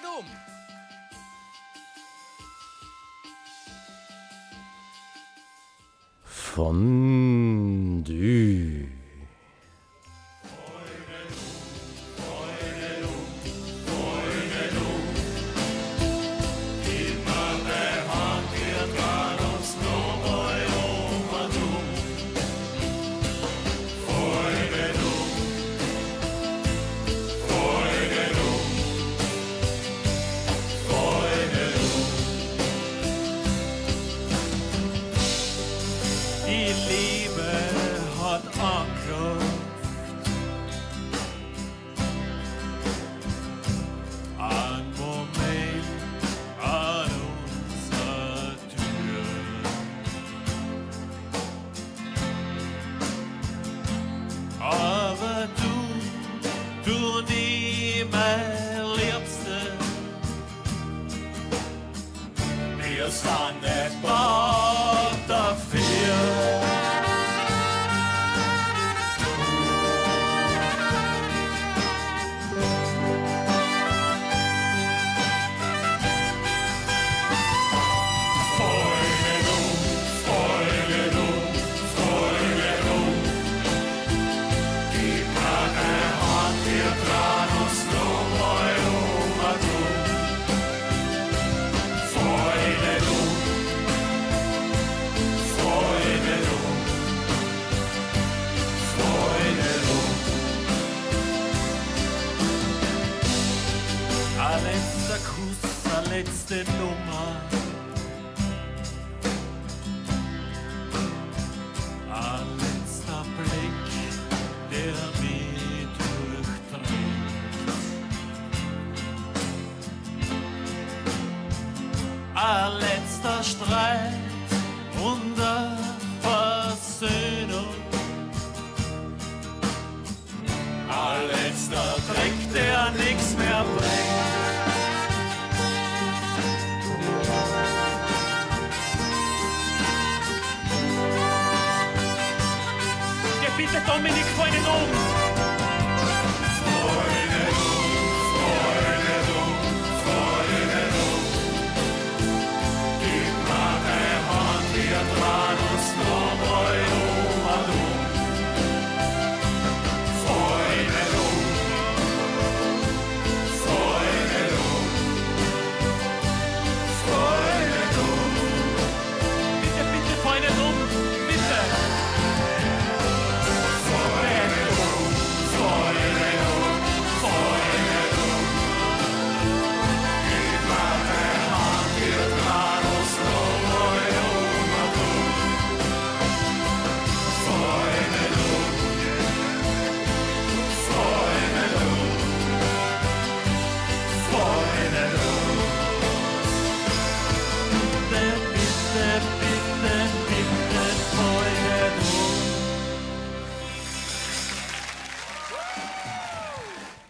dum! Fondue.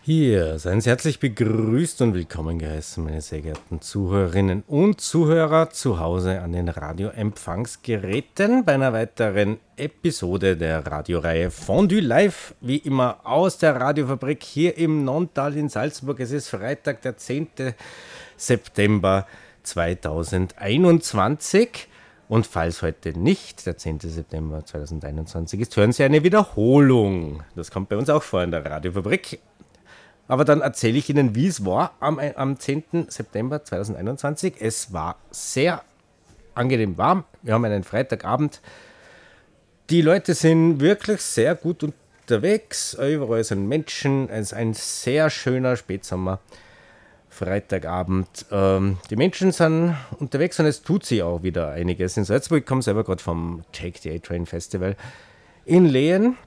Hier, seien Sie herzlich begrüßt und willkommen geheißen, meine sehr geehrten Zuhörerinnen und Zuhörer zu Hause an den Radioempfangsgeräten bei einer weiteren Episode der Radioreihe Fondue Live, wie immer aus der Radiofabrik hier im Nontal in Salzburg. Es ist Freitag, der 10. September 2021. Und falls heute nicht der 10. September 2021 ist, hören Sie eine Wiederholung. Das kommt bei uns auch vor in der Radiofabrik. Aber dann erzähle ich Ihnen, wie es war am, am 10. September 2021. Es war sehr angenehm warm. Wir haben einen Freitagabend. Die Leute sind wirklich sehr gut unterwegs. Überall sind Menschen. Es ist ein sehr schöner Spätsommer. Freitagabend. Ähm, die Menschen sind unterwegs und es tut sich auch wieder einiges in Salzburg. Komme selber gerade vom Take the A-Train Festival in Lehen.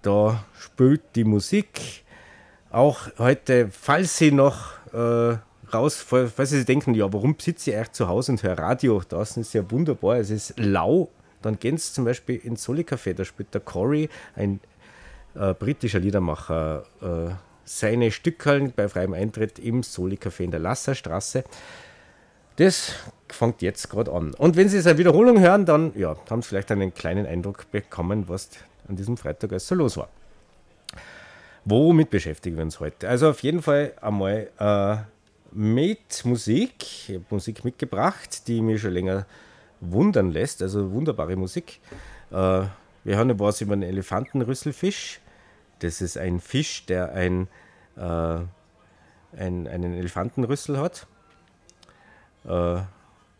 Da spielt die Musik. Auch heute, falls Sie noch äh, raus, falls Sie denken, ja, warum sitze ich eigentlich zu Hause und höre Radio? Draußen ist ja wunderbar, es ist lau. Dann gehen Sie zum Beispiel ins Soli Café, da spielt der Corey, ein äh, britischer Liedermacher, äh, seine Stückhallen bei freiem Eintritt im Soli Café in der Lasserstraße. Das fängt jetzt gerade an. Und wenn Sie es eine Wiederholung hören, dann ja, haben Sie vielleicht einen kleinen Eindruck bekommen, was an diesem Freitag alles so los war. Womit beschäftigen wir uns heute? Also auf jeden Fall einmal äh, mit Musik. Ich habe Musik mitgebracht, die mich schon länger wundern lässt. Also wunderbare Musik. Äh, wir hören was über einen Elefantenrüsselfisch. Das ist ein Fisch, der ein, äh, ein, einen Elefantenrüssel hat. Äh,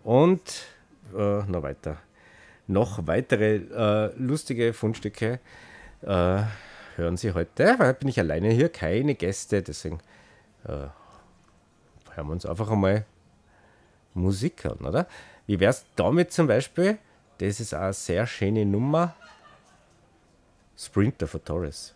und äh, noch weiter. Noch weitere äh, lustige Fundstücke hören Sie heute. Weil bin ich alleine hier, keine Gäste, deswegen äh, hören wir uns einfach einmal Musik an, oder? Wie wäre es damit zum Beispiel? Das ist eine sehr schöne Nummer. Sprinter for Torres.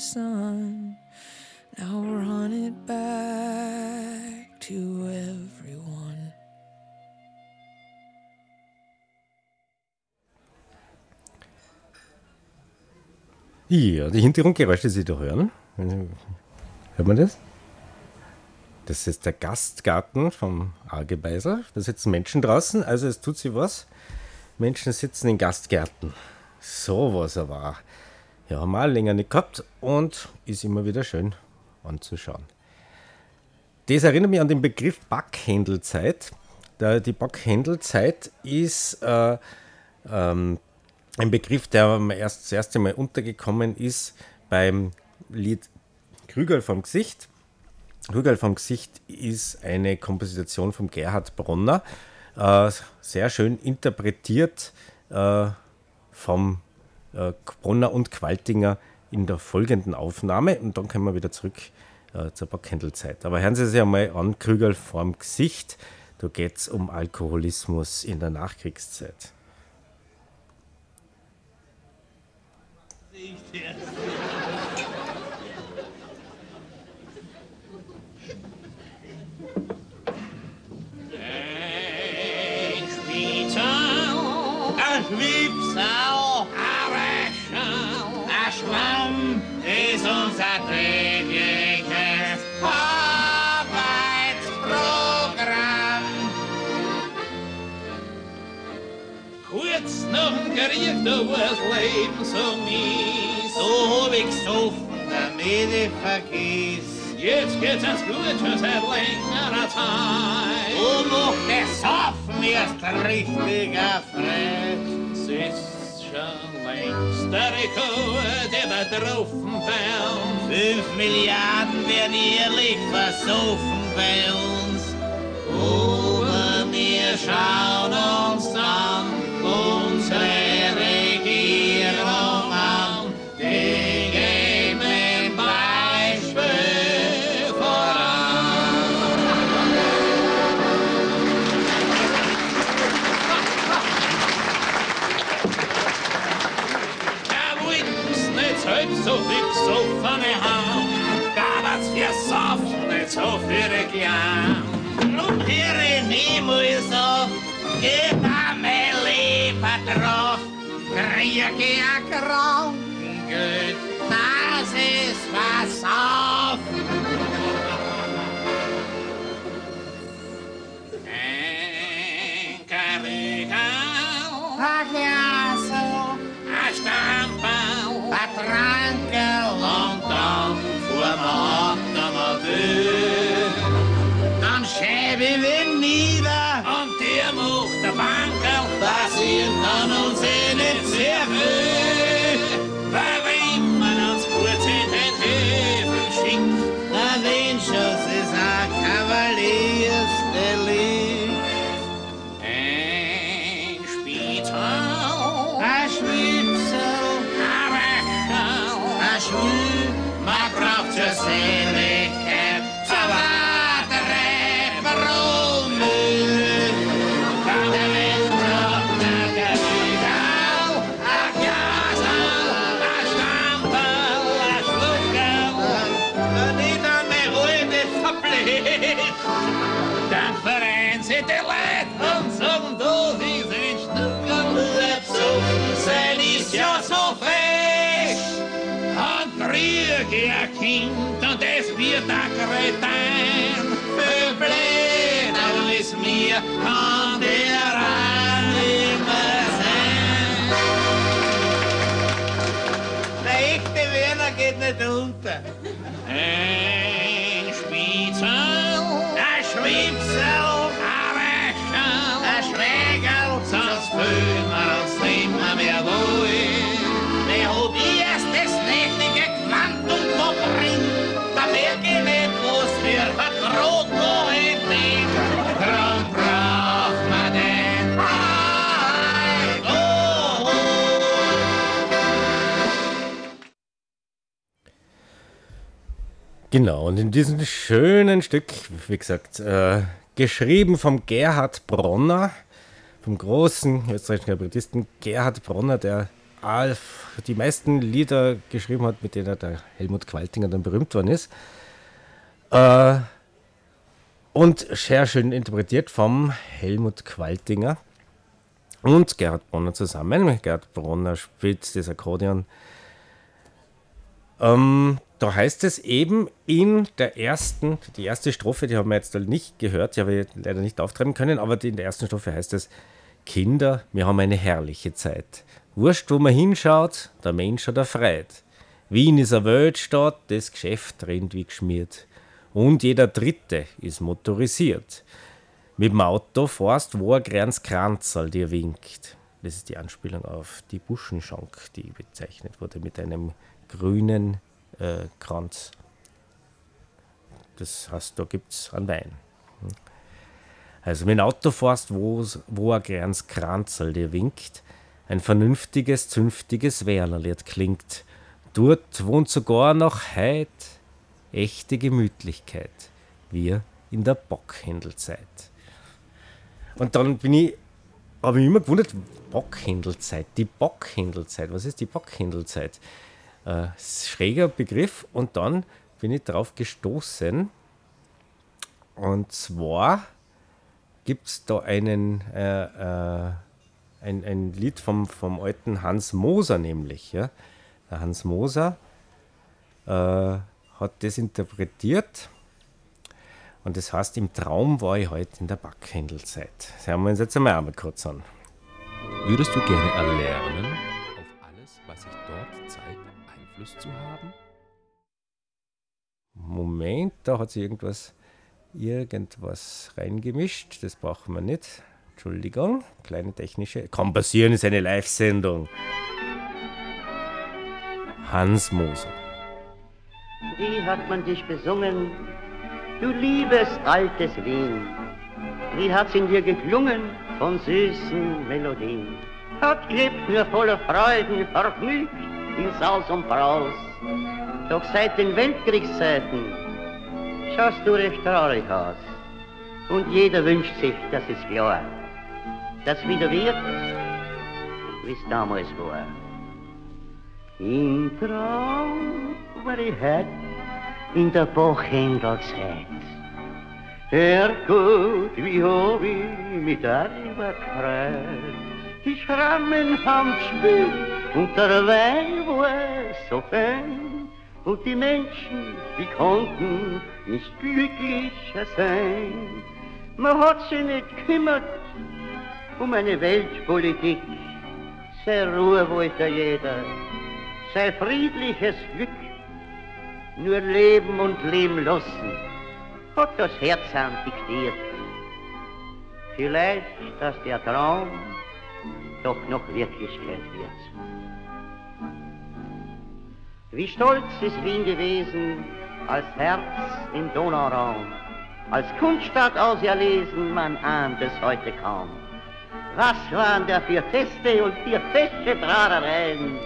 The sun I'll run it back to everyone. Ja, die Hintergrundgeräusche, die Sie da hören. Hört man das? Das ist der Gastgarten vom Argebeiser. Da sitzen Menschen draußen, also es tut sich was. Menschen sitzen in Gastgärten. So was aber. Ja, auch länger nicht gehabt und ist immer wieder schön anzuschauen. Das erinnert mich an den Begriff Backhändelzeit. Die Backhändelzeit ist äh, ähm, ein Begriff, der mir erst das erste Mal untergekommen ist beim Lied Krügel vom Gesicht. Krügel vom Gesicht ist eine Komposition von Gerhard Bronner, äh, sehr schön interpretiert äh, vom äh, Bronner und Qualtinger in der folgenden Aufnahme. Und dann kommen wir wieder zurück äh, zur Backhändelzeit. Aber hören Sie sich einmal an, Krügel vorm Gesicht. Da geht es um Alkoholismus in der Nachkriegszeit. Ein Spital, ein ist unser tägliches Arbeitsprogramm. Kurz nach dem Krieg, da war das Leben so mies, so hab ich gesoffen, damit ich vergiss. Jetzt geht's uns gut schon seit längerer Zeit. Und noch der Saufen erst richtig erfreut. Es ist schon längst der Rekord übertroffen worden. Fünf Milliarden werden jährlich versoffen bei uns. Aber wir schauen uns an unsere so fix so von haben. Da war's für Saft nicht so für gern. Nun höre niemals auf, gib mir lieber drauf. Krieg ich Krankengeld, das ist ihr Kind und es wird ein Kretin. Für Bläder ist mir kann der Rand immer sein. Der echte Werner geht nicht unter. Ein Genau, und in diesem schönen Stück, wie gesagt, äh, geschrieben vom Gerhard Bronner, vom großen österreichischen Kabarettisten Gerhard Bronner, der all, die meisten Lieder geschrieben hat, mit denen der Helmut Qualtinger dann berühmt worden ist. Äh, und sehr schön interpretiert vom Helmut Qualtinger und Gerhard Bronner zusammen. Gerhard Bronner spielt das Akkordeon. Ähm, da heißt es eben in der ersten, die erste Strophe, die haben wir jetzt nicht gehört, die habe ich leider nicht auftreiben können, aber in der ersten Strophe heißt es, Kinder, wir haben eine herrliche Zeit. Wurscht, wo man hinschaut, der Mensch hat erfreut. Wien ist eine Weltstadt, das Geschäft rennt wie geschmiert. Und jeder Dritte ist motorisiert. Mit dem Auto fährst, wo ein kleines Kranzal dir winkt. Das ist die Anspielung auf die Buschenschank, die bezeichnet wurde mit einem grünen äh, Kranz. Das heißt, da gibt es einen Wein. Also wenn Auto fährst, wo, wo ein kleines Kranzl dir winkt, ein vernünftiges, zünftiges Werlerlied klingt. Dort wohnt sogar noch heut echte Gemütlichkeit, wir in der Bockhändelzeit. Und dann bin ich, habe ich immer gewundert, Bockhändelzeit, die Bockhändelzeit, was ist die Bockhändelzeit? Äh, schräger Begriff und dann bin ich darauf gestoßen. Und zwar gibt es da einen, äh, äh, ein, ein Lied vom, vom alten Hans Moser nämlich. Ja? Der Hans Moser äh, hat das interpretiert. Und das heißt, im Traum war ich heute in der Backhändelzeit. Das hören wir uns jetzt einmal, einmal kurz an. Würdest du gerne erlernen, Einfluss zu haben? Moment, da hat sich irgendwas, irgendwas reingemischt. Das brauchen wir nicht. Entschuldigung, kleine technische. Kann passieren, ist eine Live-Sendung. Hans Moser. Wie hat man dich besungen, du liebes altes Wien? Wie hat's in dir geklungen von süßen Melodien? Hat gelebt nur voller Freuden, vergnügt in Saus und Braus. Doch seit den Weltkriegszeiten schaust du recht traurig aus. Und jeder wünscht sich, das ist klar, dass wieder wird, wie es damals war. Ich heut in der Bachhändelzeit. Herrgott, wie hab ich mit darüber gefreut. Die Schrammen haben gespielt und der Wein war so fein und die Menschen, die konnten nicht glücklicher sein. Man hat sich nicht gekümmert um eine Weltpolitik. Sei Ruhe wollte jeder, sei friedliches Glück. Nur leben und leben lassen hat das Herz an diktiert. Vielleicht, dass der Traum doch noch Wirklichkeit wird. Wie stolz ist Wien gewesen, als Herz im Donauraum, als Kunststadt auserlesen, man ahnt es heute kaum. Was waren da für Feste und für fesche Bradereien?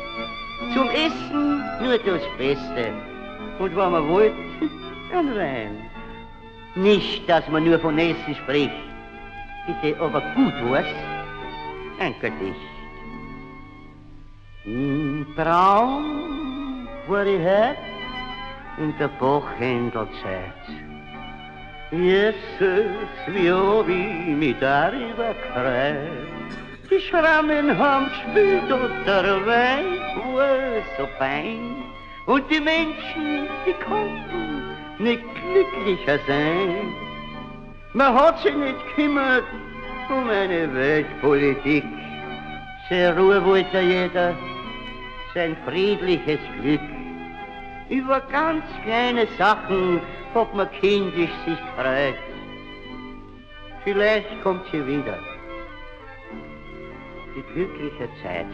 Zum Essen nur das Beste und wenn man wollte, ein Wein. Nicht, dass man nur von Essen spricht, bitte aber gut was, ein Gedicht. Traum hab in der Buchhändelzeit. Jesus, wie hab ich mich darüber gefreut. Die Schrammen haben gespielt und der Wein war so fein. Und die Menschen, die konnten nicht glücklicher sein. Man hat sich nicht gekümmert um eine Weltpolitik. Sehr Ruhe wollte jeder, sein friedliches Glück. Über ganz kleine Sachen ob man kindisch sich freut. Vielleicht kommt sie wieder. Die glückliche Zeit.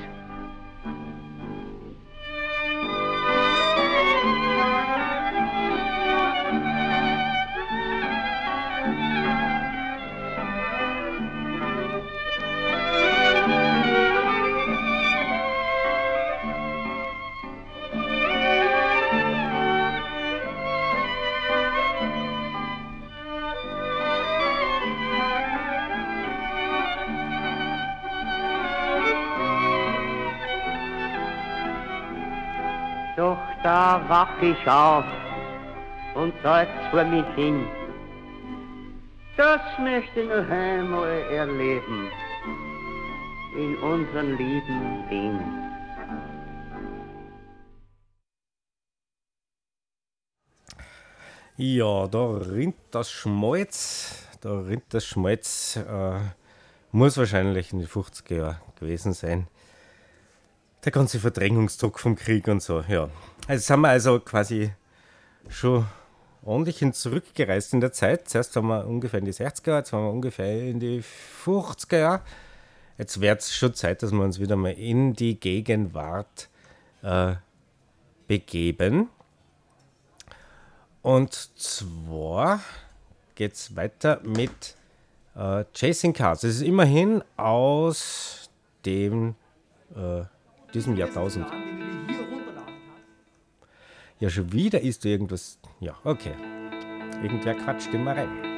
Wach ich auf und dort vor mich hin. Das möchte ich noch einmal erleben in unseren lieben Wien. Ja, da rinnt das Schmalz. Da rinnt das Schmalz. Äh, muss wahrscheinlich in den 50er Jahren gewesen sein. Der ganze Verdrängungsdruck vom Krieg und so, ja. Also sind wir also quasi schon ordentlich hin zurückgereist in der Zeit. Zuerst waren wir ungefähr in die 60er Jahre, jetzt waren wir ungefähr in die 50er Jahre. Jetzt wird es schon Zeit, dass wir uns wieder mal in die Gegenwart äh, begeben. Und zwar geht es weiter mit äh, Chasing Cars. Es ist immerhin aus dem, äh, diesem Jahrtausend. Ja, schon wieder ist irgendwas. Ja, okay. Irgendwer quatscht immer rein.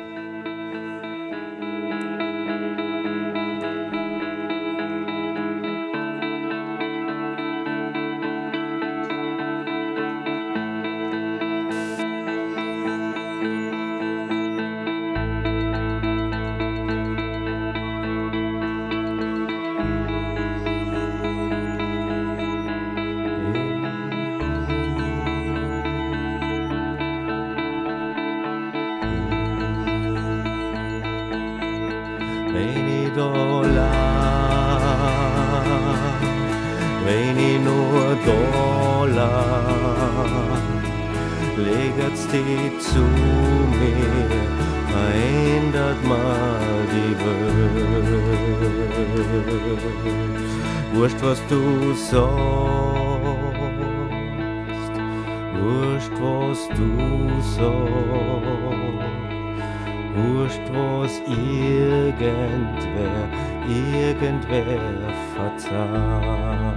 Wurscht, was irgendwer, irgendwer verzeiht.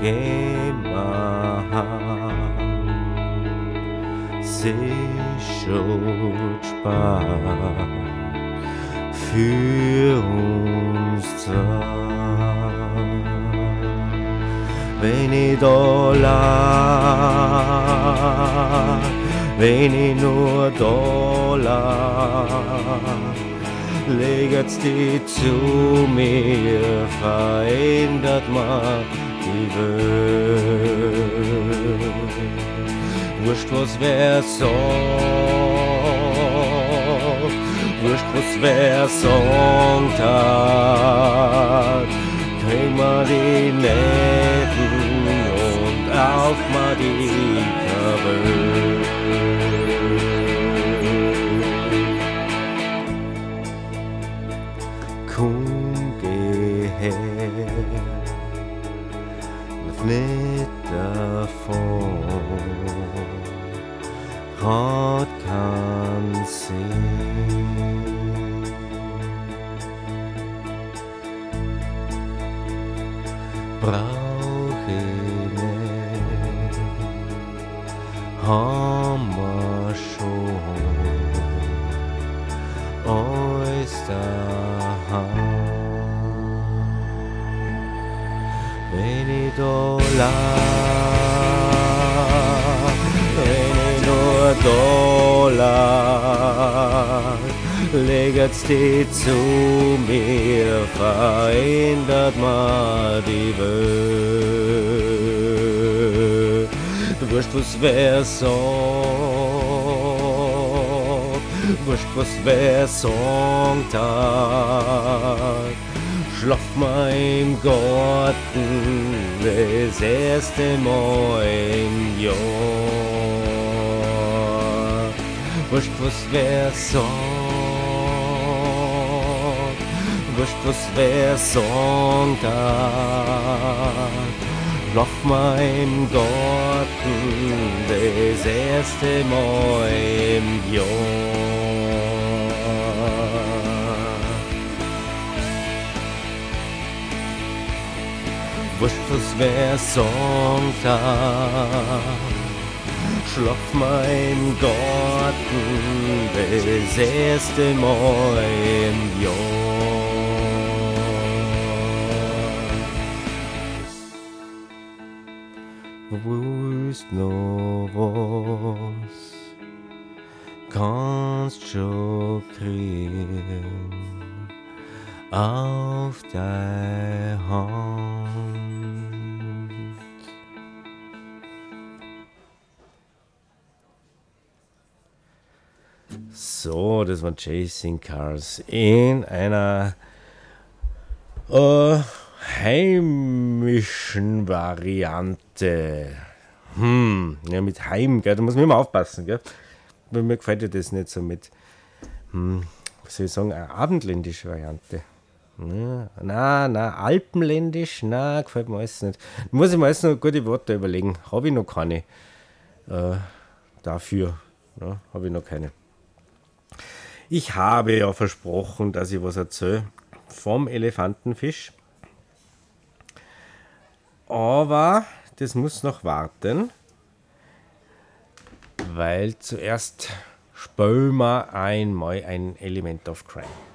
Geh mal sich spart für uns zwei lag, wenn ich nur da lag, legt's die zu mir, verändert mal die Welt. Wurscht, was wer sagt, wurscht, was wer sagt hat, krieg mal die und auf mal die da lag, wenn nur da lag, legt's die zu mir, verändert mal die Welt. Wurscht, was wer sagt, wurscht, was wer sagt hat. Schlaf mal im Garten, das erste Mal im Jahr. Wurscht, was wer sagt, wurscht, was wer sagt hat. Schlaf mal im Garten, das erste Mal im Jahr. es wär Sonntag. Schlaf mein Garten bis erste Mal im Jahr. Wo ist noch was? Kannst schon kriegen auf dein Hand. So, das war Chasing Cars in einer äh, heimischen Variante. Hm, ja, mit Heim, gell? da muss man immer aufpassen, gell? Mir gefällt ja das nicht so mit, hm, was soll ich sagen, eine abendländische Variante. Ja, na, na, alpenländisch, na, gefällt mir alles nicht. Muss ich mir alles noch gute Worte überlegen. Habe ich noch keine äh, dafür. Ja, Habe ich noch keine. Ich habe ja versprochen, dass ich was erzähle vom Elefantenfisch. Aber das muss noch warten, weil zuerst spülen wir einmal ein Element of Crime.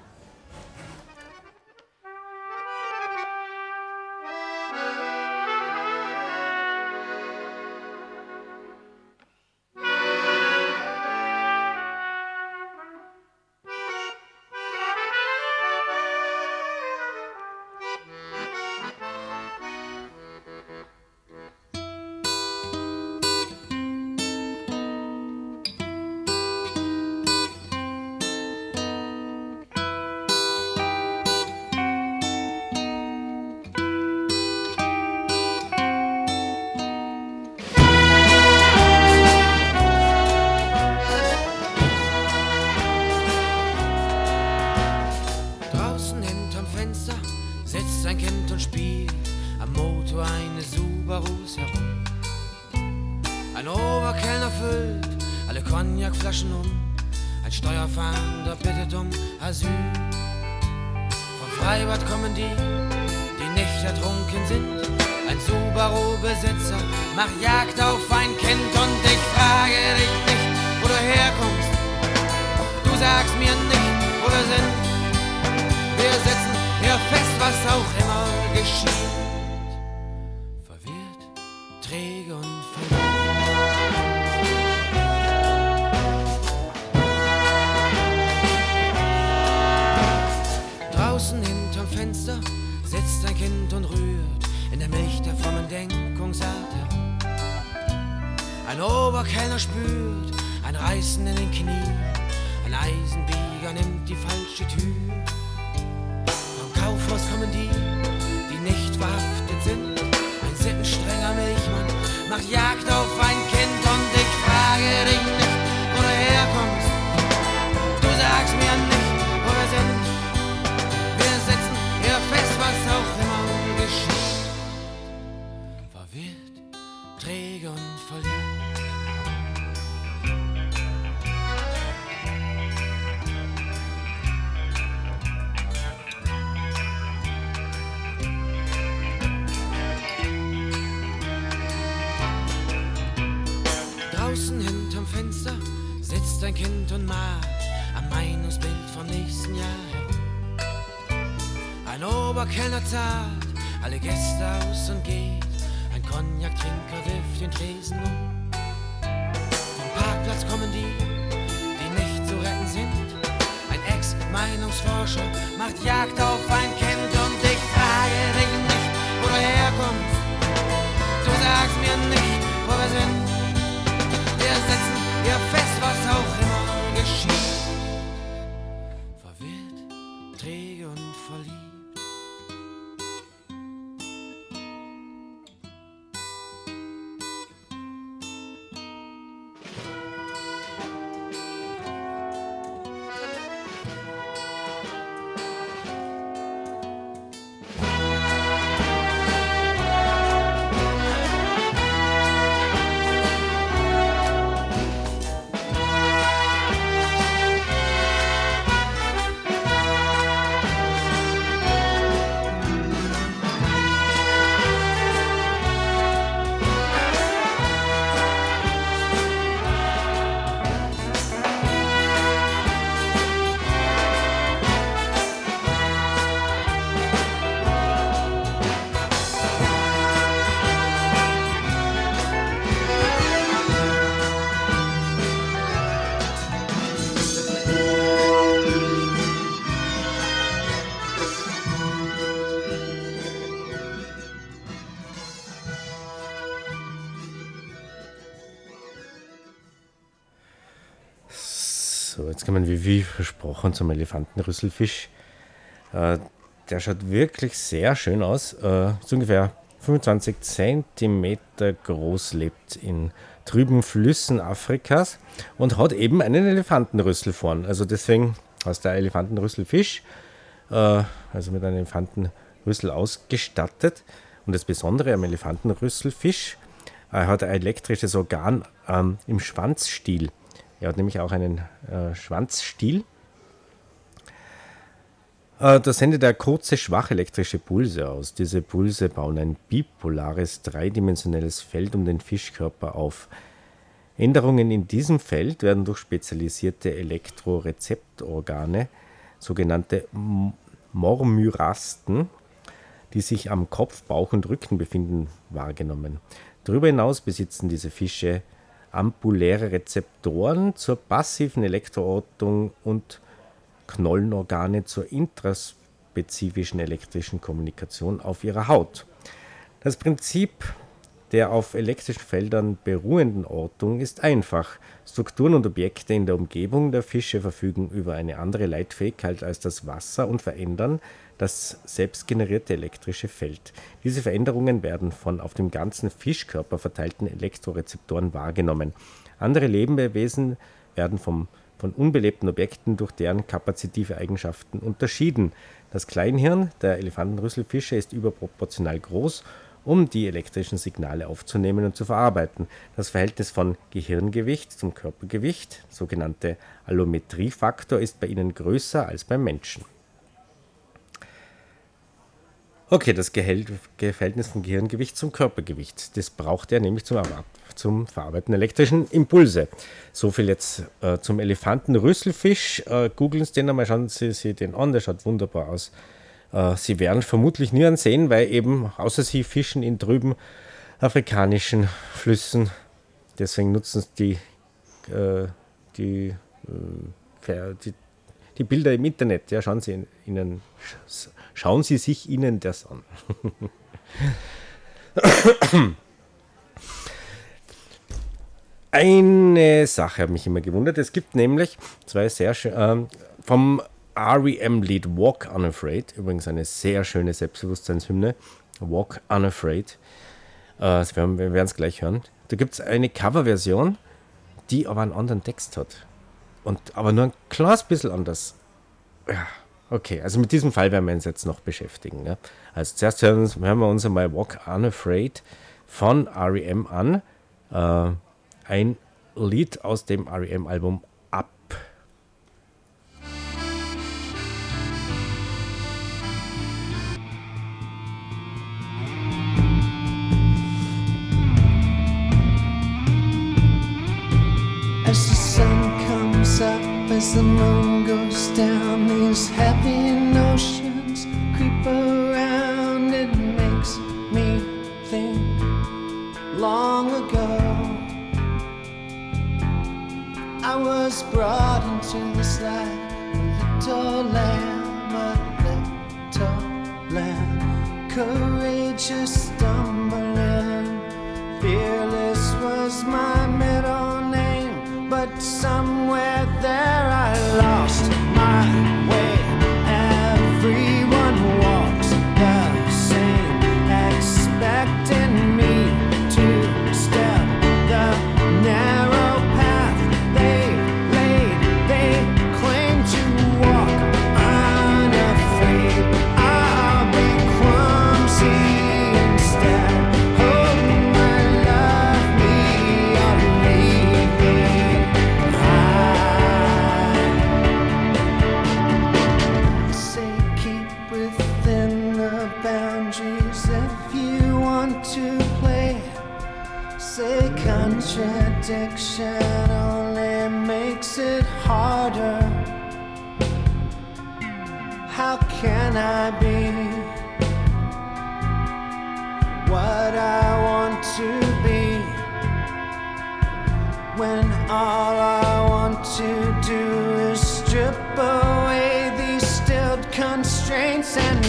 Ein Oberkellner spürt ein Reißen in den Knien. Ein Eisenbieger nimmt die falsche Tür. Vom Kaufhaus kommen die, die nicht verhaftet sind. Ein sittenstrenger Milchmann macht Jagd auf ein Kind Ein Cognac-Trinker wirft den Tresen um. Vom Parkplatz kommen die, die nicht zu retten sind. Ein Ex-Meinungsforscher macht Jagd auf ein kommen wir wie versprochen zum Elefantenrüsselfisch. Äh, der schaut wirklich sehr schön aus. Äh, ist ungefähr 25 cm groß, lebt in trüben Flüssen Afrikas und hat eben einen Elefantenrüssel vorn. Also deswegen heißt der Elefantenrüsselfisch, äh, also mit einem Elefantenrüssel ausgestattet. Und das Besondere am Elefantenrüsselfisch, er hat ein elektrisches Organ ähm, im Schwanzstiel. Er hat nämlich auch einen äh, Schwanzstiel. Äh, da sendet er kurze, schwache elektrische Pulse aus. Diese Pulse bauen ein bipolares, dreidimensionelles Feld um den Fischkörper auf. Änderungen in diesem Feld werden durch spezialisierte Elektrorezeptorgane, sogenannte Mormyrasten, die sich am Kopf, Bauch und Rücken befinden, wahrgenommen. Darüber hinaus besitzen diese Fische ampuläre Rezeptoren zur passiven Elektroortung und Knollenorgane zur intraspezifischen elektrischen Kommunikation auf ihrer Haut. Das Prinzip der auf elektrischen Feldern beruhenden Ortung ist einfach. Strukturen und Objekte in der Umgebung der Fische verfügen über eine andere Leitfähigkeit als das Wasser und verändern das selbstgenerierte elektrische Feld. Diese Veränderungen werden von auf dem ganzen Fischkörper verteilten Elektrorezeptoren wahrgenommen. Andere Lebewesen werden vom, von unbelebten Objekten durch deren kapazitive Eigenschaften unterschieden. Das Kleinhirn der Elefantenrüsselfische ist überproportional groß um die elektrischen Signale aufzunehmen und zu verarbeiten. Das Verhältnis von Gehirngewicht zum Körpergewicht, sogenannte Allometriefaktor, ist bei ihnen größer als beim Menschen. Okay, das Verhältnis von Gehirngewicht zum Körpergewicht. Das braucht er nämlich zum, zum Verarbeiten elektrischen Impulse. So viel jetzt äh, zum Elefantenrüsselfisch. Äh, Googeln Sie den einmal, schauen Sie sich den an, der schaut wunderbar aus. Äh, Sie werden vermutlich nie sehen, weil eben, außer Sie fischen in trüben afrikanischen Flüssen. Deswegen nutzen Sie die, äh, die, äh, die, die Bilder im Internet. Ja, schauen Sie ihnen Schauen Sie sich Ihnen das an. Eine Sache hat mich immer gewundert. Es gibt nämlich zwei sehr schön, äh, vom REM-Lied Walk Unafraid, übrigens eine sehr schöne Selbstbewusstseinshymne. Walk Unafraid. Äh, wir werden es gleich hören. Da gibt es eine Coverversion, die aber einen anderen Text hat. Und aber nur ein kleines bisschen anders. Ja, Okay, also mit diesem Fall werden wir uns jetzt noch beschäftigen. Ja? Also zuerst hören, hören wir uns einmal Walk Unafraid von REM an. Äh, ein Lied aus dem REM-Album Up. As the sun comes up, as the moon goes these heavy notions creep around. It makes me think long ago I was brought into this life, a little lamb, a little lamb, courageous stumbling, fearless was my middle name, but somewhere there I lost contradiction only makes it harder. How can I be what I want to be when all I want to do is strip away these stilled constraints and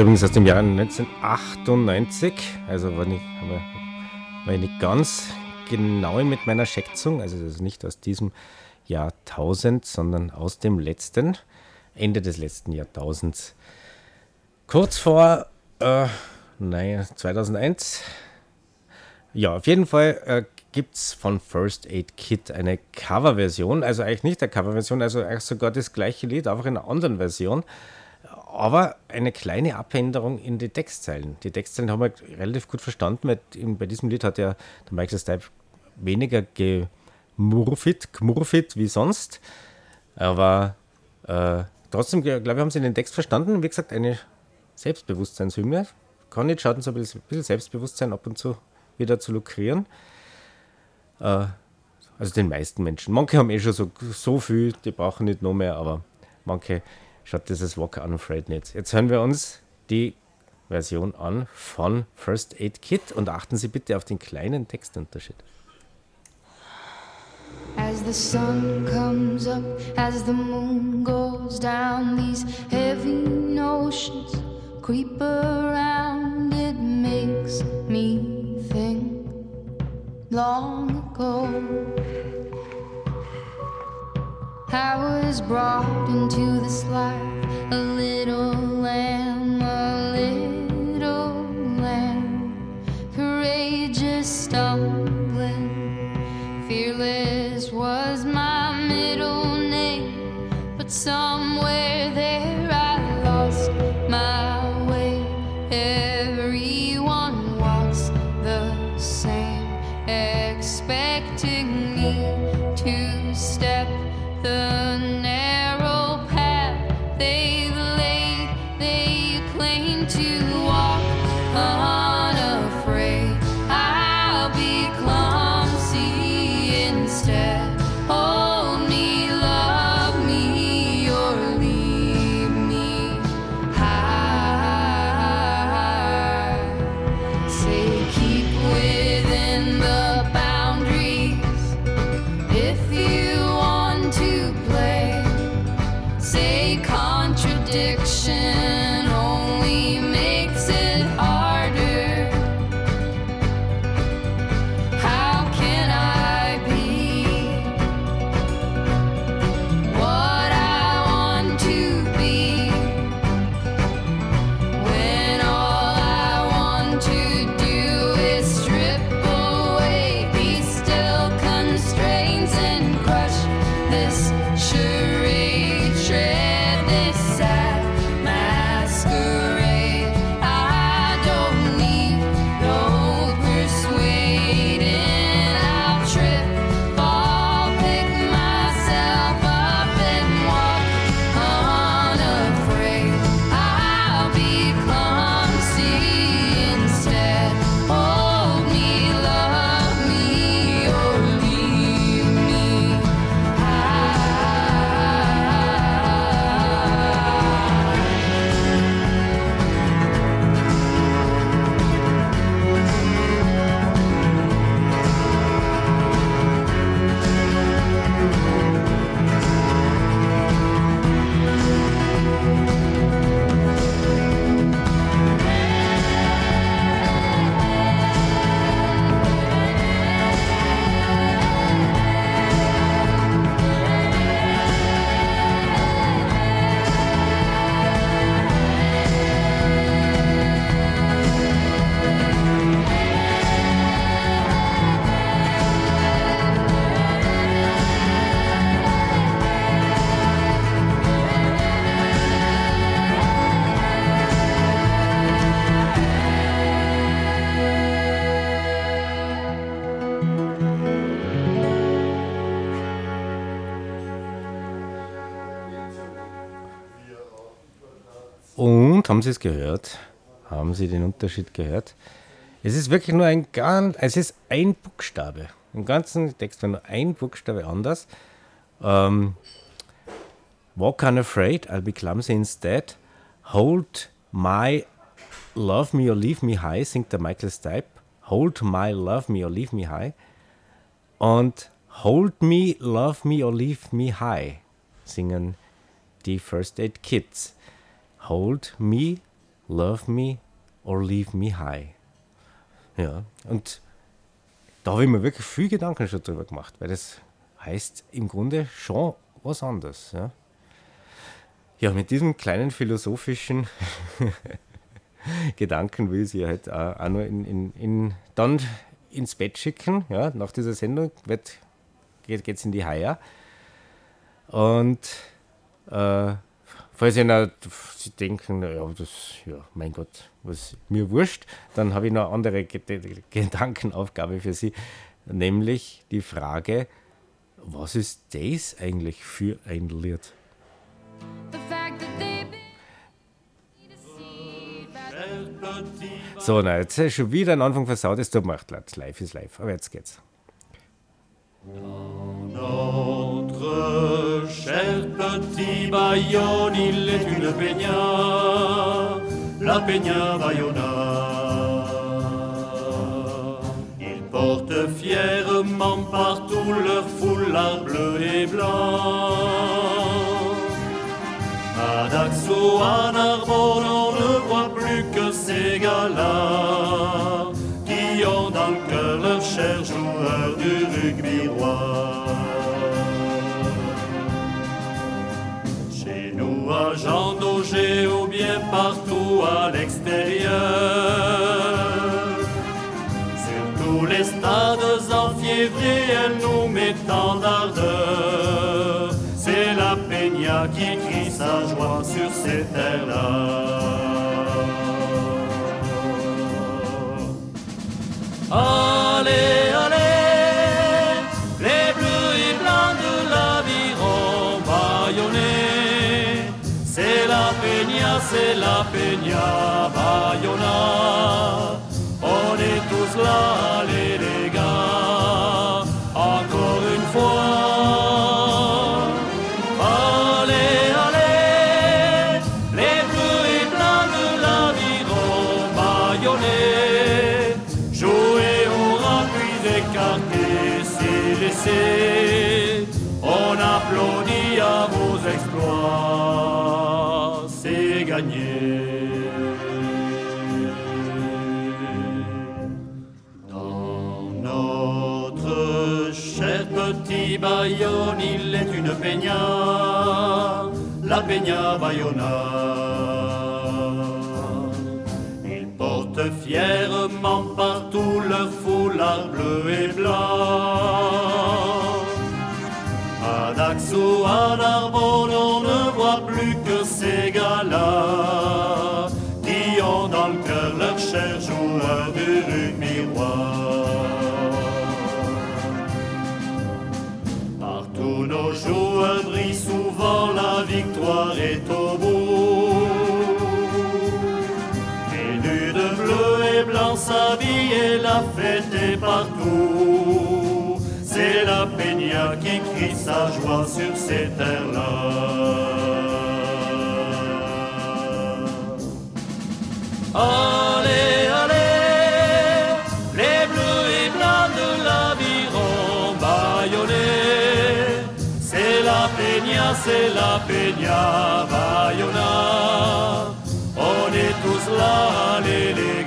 übrigens aus dem Jahr 1998. Also war nicht, war ich nicht ganz genau mit meiner Schätzung. Also das ist nicht aus diesem Jahrtausend, sondern aus dem letzten, Ende des letzten Jahrtausends. Kurz vor, äh, naja, 2001. Ja, auf jeden Fall äh, gibt es von First Aid Kit eine Coverversion. Also eigentlich nicht eine Coverversion, also eigentlich sogar das gleiche Lied, einfach in einer anderen Version. Aber eine kleine Abänderung in die Textzeilen. Die Textzeilen haben wir relativ gut verstanden, weil bei diesem Lied hat ja der Michael Stipe weniger gemurfit, gemurfit wie sonst. Aber äh, trotzdem, glaube ich, haben sie den Text verstanden. Wie gesagt, eine Selbstbewusstseinshymne. Kann nicht schaden, so ein bisschen Selbstbewusstsein ab und zu wieder zu lukrieren. Äh, also den meisten Menschen. Manche haben eh schon so, so viel, die brauchen nicht noch mehr, aber manche schaut dieses Walk Unafraid nicht. Jetzt hören wir uns die Version an von First Aid Kit und achten Sie bitte auf den kleinen Textunterschied. As the sun comes up, as the moon goes down, these heavy notions creep around. It makes me think long ago. I was brought into this life a little lamb, haben Sie es gehört? Haben Sie den Unterschied gehört? Es ist wirklich nur ein ganz, es ist ein Buchstabe. Im ganzen Text war nur ein Buchstabe anders. Ähm, Walk unafraid, I'll be clumsy instead. Hold my love me or leave me high, singt der Michael Stipe. Hold my love me or leave me high. Und Hold me, love me or leave me high, singen die First Aid Kids. Hold me, love me or leave me high. Ja, und da habe ich mir wirklich viel Gedanken schon drüber gemacht, weil das heißt im Grunde schon was anderes. Ja, ja mit diesem kleinen philosophischen Gedanken will ich Sie halt auch, nur in, in, in, dann ins Bett schicken. Ja, nach dieser Sendung wird, geht es in die Haia. Und äh, falls Sie, noch, Sie denken, ja, das, ja, mein Gott, was mir wurscht, dann habe ich noch eine andere Ged- Gedankenaufgabe für Sie, nämlich die Frage, was ist das eigentlich für ein Lied? So, na, jetzt ist schon wieder ein Anfang versaut, es tut mir leid, live ist live, aber jetzt geht's. Notre cher petit Bayonne, il est une peña, la peña Bayona. Ils portent fièrement partout leur foulard bleu et blanc. À Daxo, à Narbonne, on ne voit plus que ces gars-là qui ont dans le cœur leur cher joueur du rugby roi. Jean Daugé ou bien partout à l'extérieur, sur tous les stades enfiévrés, elle nous met tant d'ardeur. C'est la peña qui crie sa joie sur ces terres-là. Allez, Bayona. Ils portent fièrement partout leur foulard bleu et blanc. Blanc s'habille et la fête est partout. C'est la peña qui crie sa joie sur ces terres-là. Allez, allez, les bleus et blancs de l'aviron bâillonnés. C'est la peña, c'est la peña Bayona. On est tous là, allez les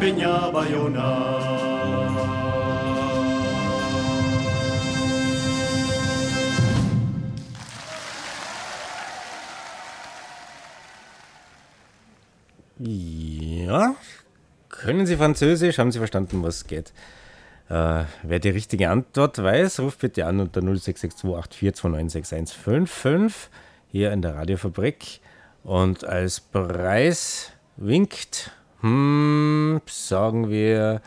peña Bayona. Ja, können Sie Französisch? Haben Sie verstanden, was geht? Äh, wer die richtige Antwort weiß, ruft bitte an unter 066284296155 hier in der Radiofabrik. Und als Preis winkt, hm, sagen wir,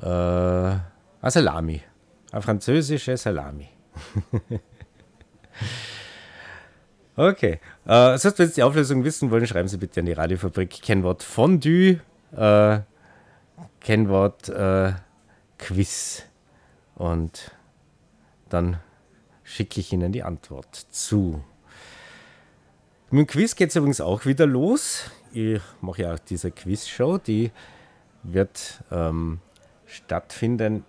äh, eine Salami. Eine französische Salami. Okay. Äh, sonst, wenn Sie die Auflösung wissen wollen, schreiben Sie bitte an die Radiofabrik Kennwort Fondue, äh, Kennwort äh, Quiz. Und dann schicke ich Ihnen die Antwort zu. Mit dem Quiz geht es übrigens auch wieder los. Ich mache ja auch diese Quizshow, die wird ähm, stattfinden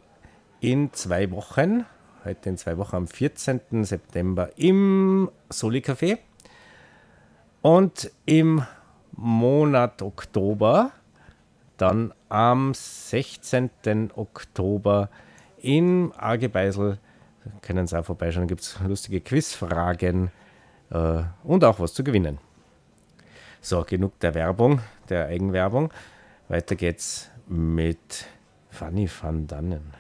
in zwei Wochen heute in zwei Wochen am 14. September im Soli Café. Und im Monat Oktober, dann am 16. Oktober in Argebeisel, können Sie auch vorbeischauen, gibt es lustige Quizfragen äh, und auch was zu gewinnen. So, genug der Werbung, der Eigenwerbung. Weiter geht's mit Fanny van Dannen.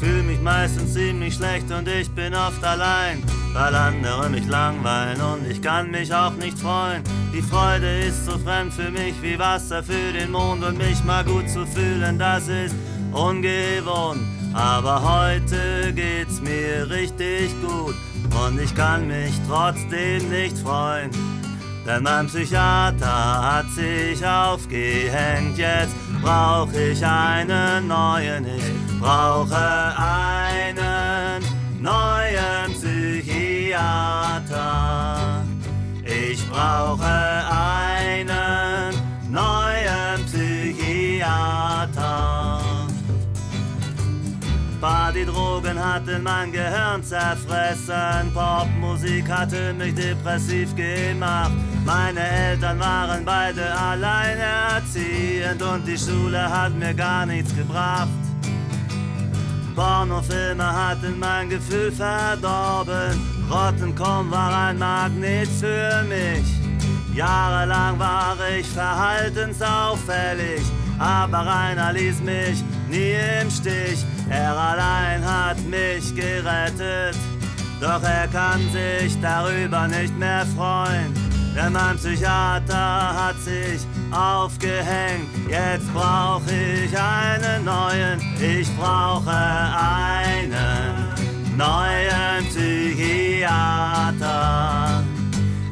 fühle mich meistens ziemlich schlecht und ich bin oft allein, weil andere mich langweilen und ich kann mich auch nicht freuen. Die Freude ist so fremd für mich wie Wasser für den Mond und mich mal gut zu fühlen, das ist ungewohnt. Aber heute geht's mir richtig gut und ich kann mich trotzdem nicht freuen. Denn mein Psychiater hat sich aufgehängt, jetzt brauch ich einen neuen. Ich brauche einen neuen Psychiater. Ich brauche einen neuen Psychiater. Partydrogen hatten mein Gehirn zerfressen, Popmusik hatte mich depressiv gemacht. Meine Eltern waren beide alleinerziehend und die Schule hat mir gar nichts gebracht. Pornofilme hatten mein Gefühl verdorben. Rottenkomm war ein Magnet für mich. Jahrelang war ich verhaltensauffällig, aber Rainer ließ mich nie im Stich. Er allein hat mich gerettet, doch er kann sich darüber nicht mehr freuen. Denn mein Psychiater hat sich aufgehängt. Jetzt brauch ich einen neuen. Ich brauche einen neuen Psychiater.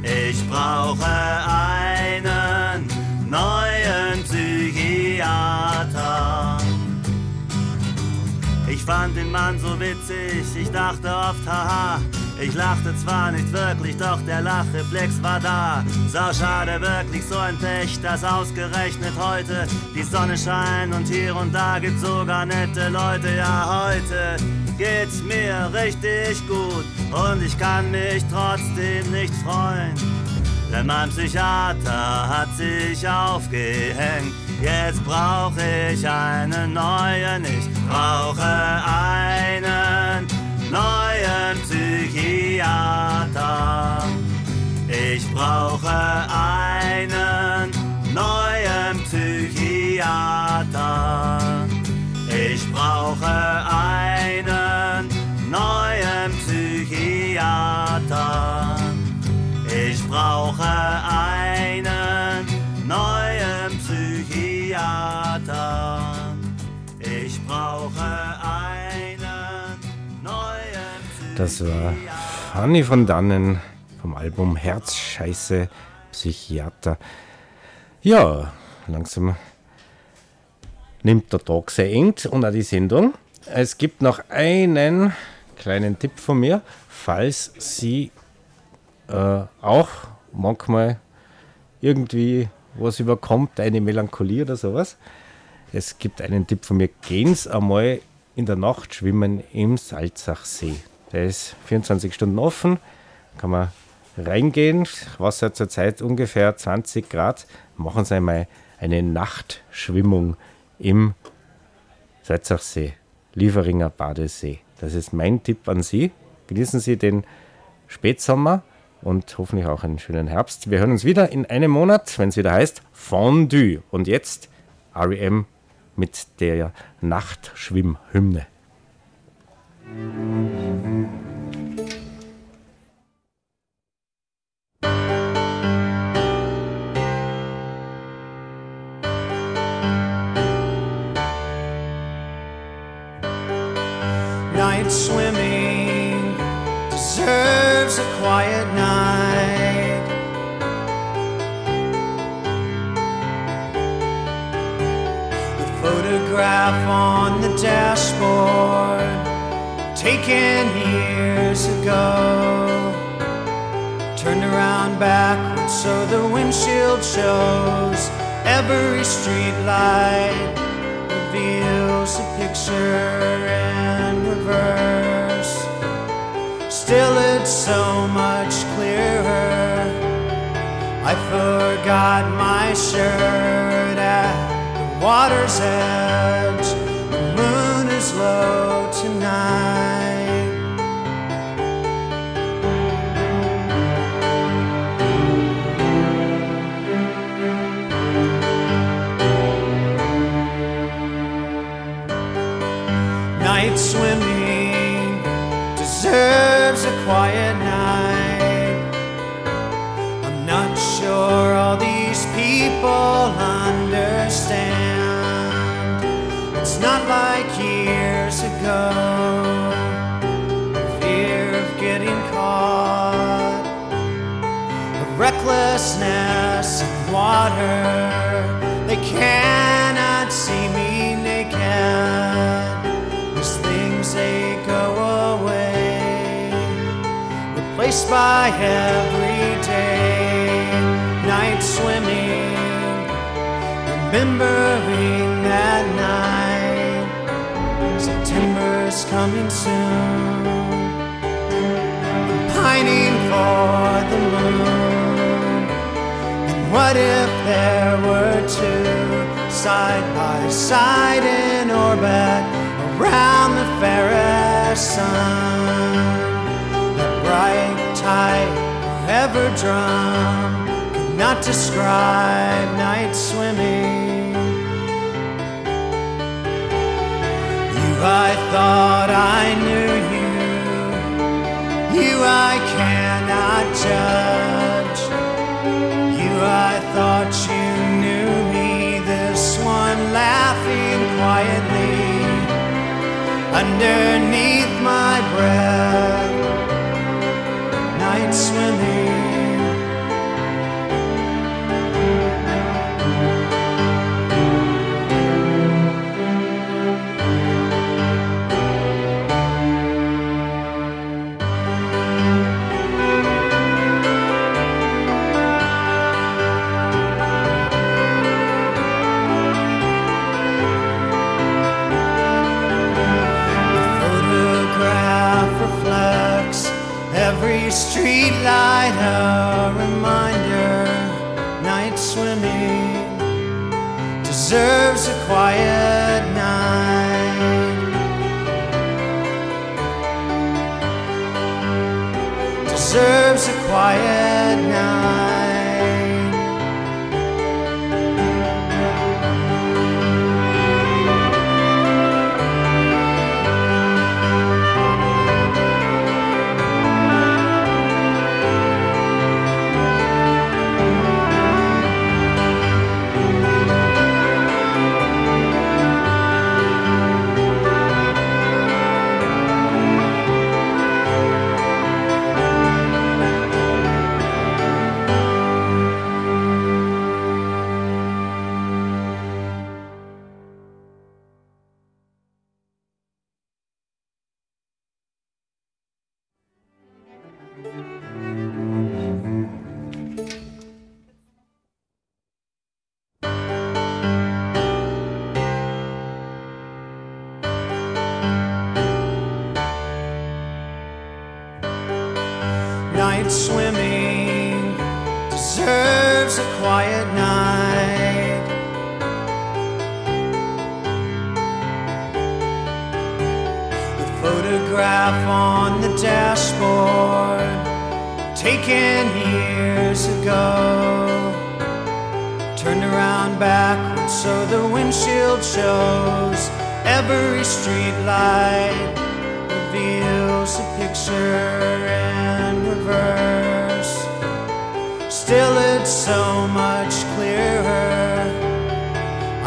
Ich brauche einen neuen Psychiater. Ich fand den Mann so witzig, ich dachte oft, haha, ich lachte zwar nicht wirklich, doch der Lachreflex war da. Sau schade, wirklich so ein Pech, dass ausgerechnet heute die Sonne scheint und hier und da gibt's sogar nette Leute. Ja, heute geht's mir richtig gut und ich kann mich trotzdem nicht freuen. Denn mein Psychiater hat sich aufgehängt. Jetzt brauche ich einen neuen, ich brauche einen neuen Psychiater. Ich brauche einen neuen Psychiater. Ich brauche einen neuen Psychiater. Ich brauche Das war Fanny von Dannen vom Album Herzscheiße Psychiater. Ja, langsam nimmt der Tag sehr eng und auch die Sendung. Es gibt noch einen kleinen Tipp von mir, falls Sie äh, auch manchmal irgendwie was überkommt, eine Melancholie oder sowas. Es gibt einen Tipp von mir, gehen Sie einmal in der Nacht schwimmen im Salzachsee. Der ist 24 Stunden offen, kann man reingehen. Wasser zurzeit ungefähr 20 Grad. Machen Sie einmal eine Nachtschwimmung im Salzachsee, Lieferinger Badesee. Das ist mein Tipp an Sie. Genießen Sie den Spätsommer und hoffentlich auch einen schönen Herbst. Wir hören uns wieder in einem Monat, wenn es wieder heißt Fondue. Und jetzt REM mit der Nachtschwimmhymne. Night swimming deserves a quiet night. The photograph on the dashboard, taken years ago, turned around backwards so the windshield shows every street light reveals a picture in reverse. Still, it's so much clearer. I forgot my shirt at the water's edge. The moon is low tonight. A recklessness in water. They cannot see me naked. These things they go away, replaced by everyday night swimming. Remembering that night, September's coming soon. I'm pining for the moon. What if there were two side by side in orbit around the fairest sun? That bright, tight, forever drum could not describe night swimming. You, I thought I knew you. You, I cannot judge. Underneath my breath. Street light, a reminder. Night swimming deserves a quiet night. Deserves a quiet so the windshield shows every street light reveals a picture in reverse. Still, it's so much clearer.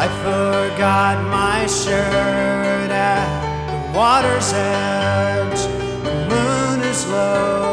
I forgot my shirt at the water's edge. The moon is low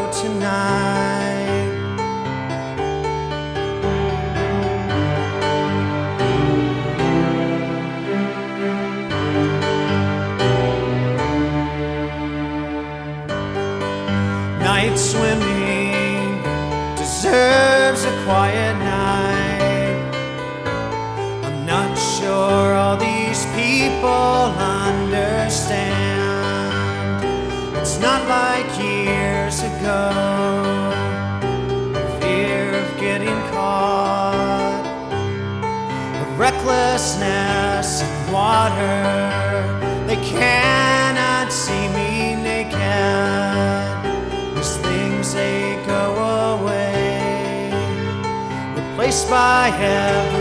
water. They cannot see me naked. These things they go away, replaced by everyday